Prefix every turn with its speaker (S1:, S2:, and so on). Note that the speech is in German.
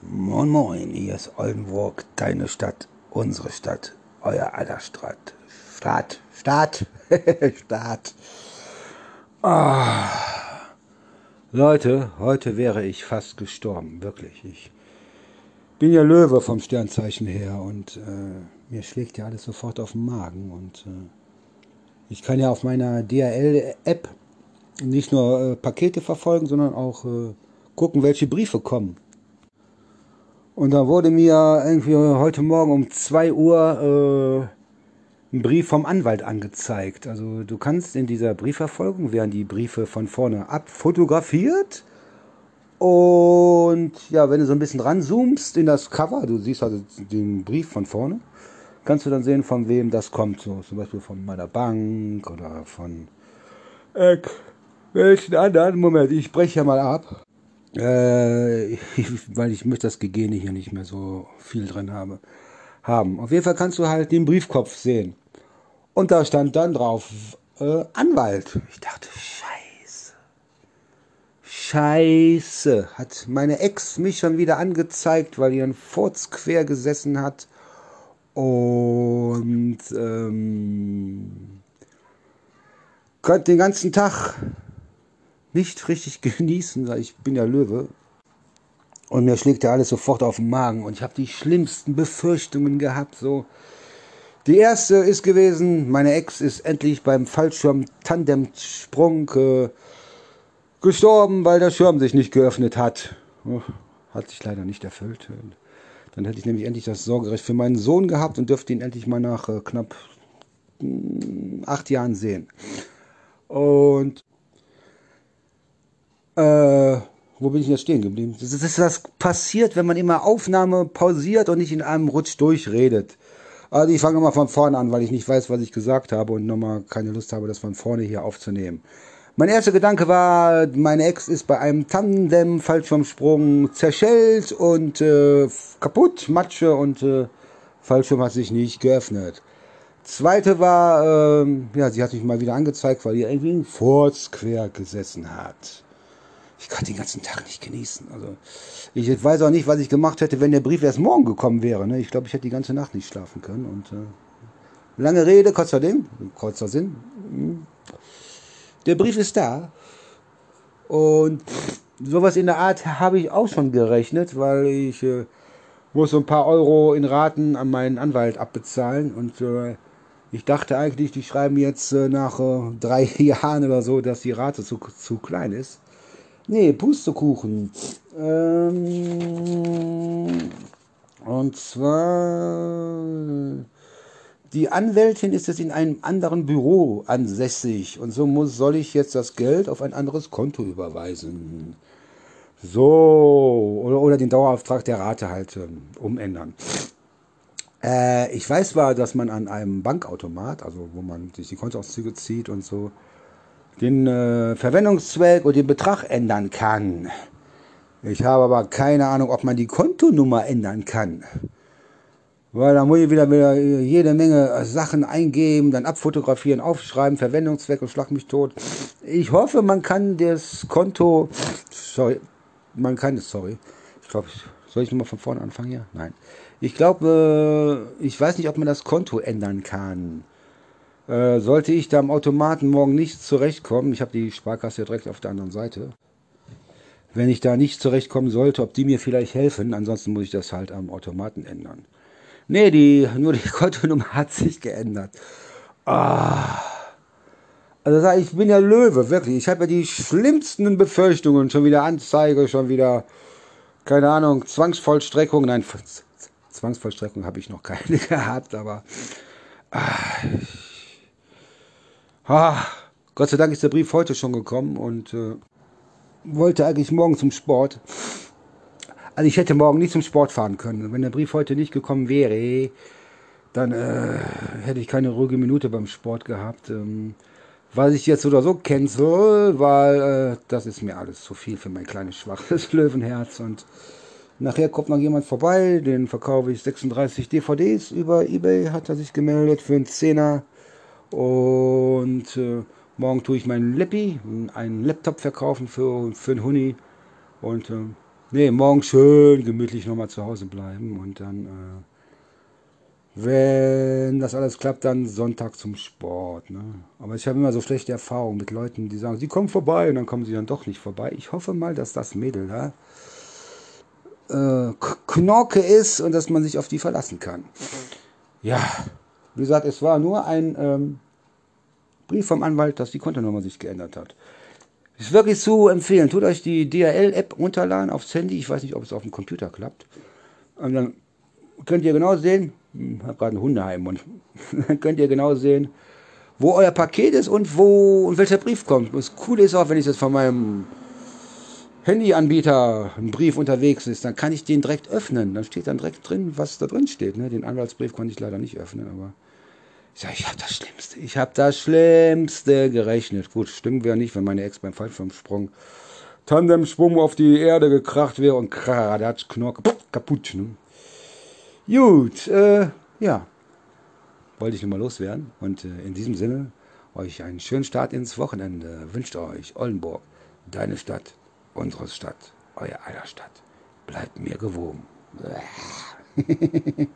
S1: Moin Moin, hier ist Oldenburg, deine Stadt, unsere Stadt, euer aller Stadt. Stadt, Stadt, Stadt. Ah. Leute, heute wäre ich fast gestorben, wirklich. Ich bin ja Löwe vom Sternzeichen her und äh, mir schlägt ja alles sofort auf den Magen und äh, ich kann ja auf meiner DHL-App nicht nur äh, Pakete verfolgen, sondern auch äh, gucken, welche Briefe kommen. Und da wurde mir irgendwie heute Morgen um 2 Uhr äh, ein Brief vom Anwalt angezeigt. Also du kannst in dieser Briefverfolgung, werden die Briefe von vorne abfotografiert. Und ja, wenn du so ein bisschen ranzoomst in das Cover, du siehst also den Brief von vorne, kannst du dann sehen, von wem das kommt. So zum Beispiel von meiner Bank oder von äh, welchen anderen. Moment, ich breche ja mal ab. Äh, weil ich möchte das Gegene hier nicht mehr so viel drin habe, haben. Auf jeden Fall kannst du halt den Briefkopf sehen. Und da stand dann drauf äh, Anwalt. Ich dachte, scheiße. Scheiße. Hat meine Ex mich schon wieder angezeigt, weil ihren Furz quer gesessen hat. Und ähm, konnte den ganzen Tag nicht richtig genießen, weil ich bin ja Löwe. Und mir schlägt ja alles sofort auf den Magen. Und ich habe die schlimmsten Befürchtungen gehabt. So. Die erste ist gewesen, meine Ex ist endlich beim Fallschirm-Tandemsprung äh, gestorben, weil der Schirm sich nicht geöffnet hat. Oh, hat sich leider nicht erfüllt. Dann hätte ich nämlich endlich das Sorgerecht für meinen Sohn gehabt und dürfte ihn endlich mal nach äh, knapp mh, hm, acht Jahren sehen. Und äh, wo bin ich jetzt stehen geblieben? Das ist was passiert, wenn man immer Aufnahme pausiert und nicht in einem Rutsch durchredet. Also ich fange nochmal von vorne an, weil ich nicht weiß, was ich gesagt habe und nochmal keine Lust habe, das von vorne hier aufzunehmen. Mein erster Gedanke war, meine Ex ist bei einem Tandem-Fallschirmsprung zerschellt und äh, kaputt, Matsche und äh, Fallschirm hat sich nicht geöffnet. Zweite war, äh, ja, sie hat mich mal wieder angezeigt, weil ihr irgendwie ein Furz quer gesessen hat ich konnte den ganzen Tag nicht genießen. Also ich weiß auch nicht, was ich gemacht hätte, wenn der Brief erst morgen gekommen wäre. Ne? Ich glaube, ich hätte die ganze Nacht nicht schlafen können. Und äh, lange Rede, kurzer Ding, kurzer Sinn. Hm. Der Brief ist da. Und sowas in der Art habe ich auch schon gerechnet, weil ich äh, muss so ein paar Euro in Raten an meinen Anwalt abbezahlen. Und äh, ich dachte eigentlich, die schreiben jetzt äh, nach äh, drei Jahren oder so, dass die Rate zu, zu klein ist. Nee, Pustekuchen. Ähm, und zwar, die Anwältin ist jetzt in einem anderen Büro ansässig und so muss, soll ich jetzt das Geld auf ein anderes Konto überweisen. So, oder, oder den Dauerauftrag der Rate halt ähm, umändern. Äh, ich weiß zwar, dass man an einem Bankautomat, also wo man sich die Kontoauszüge zieht und so, den äh, Verwendungszweck und den Betrag ändern kann. Ich habe aber keine Ahnung, ob man die Kontonummer ändern kann. Weil da muss ich wieder, wieder jede Menge Sachen eingeben, dann abfotografieren, aufschreiben, Verwendungszweck und schlag mich tot. Ich hoffe, man kann das Konto, sorry, man kann es, sorry. Ich glaube, soll ich nochmal von vorne anfangen hier? Nein. Ich glaube, ich weiß nicht, ob man das Konto ändern kann. Äh, sollte ich da am Automaten morgen nicht zurechtkommen, ich habe die Sparkasse direkt auf der anderen Seite, wenn ich da nicht zurechtkommen sollte, ob die mir vielleicht helfen, ansonsten muss ich das halt am Automaten ändern. Nee, die, nur die Kontonummer hat sich geändert. Ah. Also ich bin ja Löwe, wirklich. Ich habe ja die schlimmsten Befürchtungen. Schon wieder Anzeige, schon wieder, keine Ahnung, Zwangsvollstreckung. Nein, Zwangsvollstreckung habe ich noch keine gehabt, aber ah, Ah, Gott sei Dank ist der Brief heute schon gekommen und äh, wollte eigentlich morgen zum Sport. Also ich hätte morgen nicht zum Sport fahren können. Wenn der Brief heute nicht gekommen wäre, dann äh, hätte ich keine ruhige Minute beim Sport gehabt. Ähm, was ich jetzt oder so cancel, weil äh, das ist mir alles zu viel für mein kleines schwaches Löwenherz. Und nachher kommt noch jemand vorbei, den verkaufe ich 36 DVDs über Ebay, hat er sich gemeldet für einen Zehner. Und äh, morgen tue ich meinen Leppi, einen Laptop verkaufen für, für einen Huni. Und äh, Nee, morgen schön gemütlich nochmal zu Hause bleiben und dann, äh, wenn das alles klappt, dann Sonntag zum Sport. Ne? Aber ich habe immer so schlechte Erfahrungen mit Leuten, die sagen, sie kommen vorbei und dann kommen sie dann doch nicht vorbei. Ich hoffe mal, dass das Mädel da äh, Knorke ist und dass man sich auf die verlassen kann. Ja, wie gesagt, es war nur ein ähm, Brief vom Anwalt, dass die Kontonummer sich geändert hat. Ist wirklich zu empfehlen. Tut euch die DHL-App runterladen aufs Handy. Ich weiß nicht, ob es auf dem Computer klappt. Und dann könnt ihr genau sehen, ich hm, habe gerade einen Hundeheim und dann könnt ihr genau sehen, wo euer Paket ist und wo und welcher Brief kommt. Das Coole ist auch, wenn ich das von meinem Handyanbieter ein Brief unterwegs ist, dann kann ich den direkt öffnen. Dann steht dann direkt drin, was da drin steht. Ne? Den Anwaltsbrief konnte ich leider nicht öffnen, aber ich sage, ich habe das Schlimmste. Ich habe das Schlimmste gerechnet. Gut, stimmt wäre nicht, wenn meine Ex beim Fallschirmsprung Tandemsprung auf die Erde gekracht wäre und kradatsch, Knorke, kaputt. Ne? Gut, äh, ja. Wollte ich nur mal loswerden. Und äh, in diesem Sinne, euch einen schönen Start ins Wochenende. Wünscht euch Oldenburg, deine Stadt, unsere Stadt, euer aller Stadt. Bleibt mir gewogen.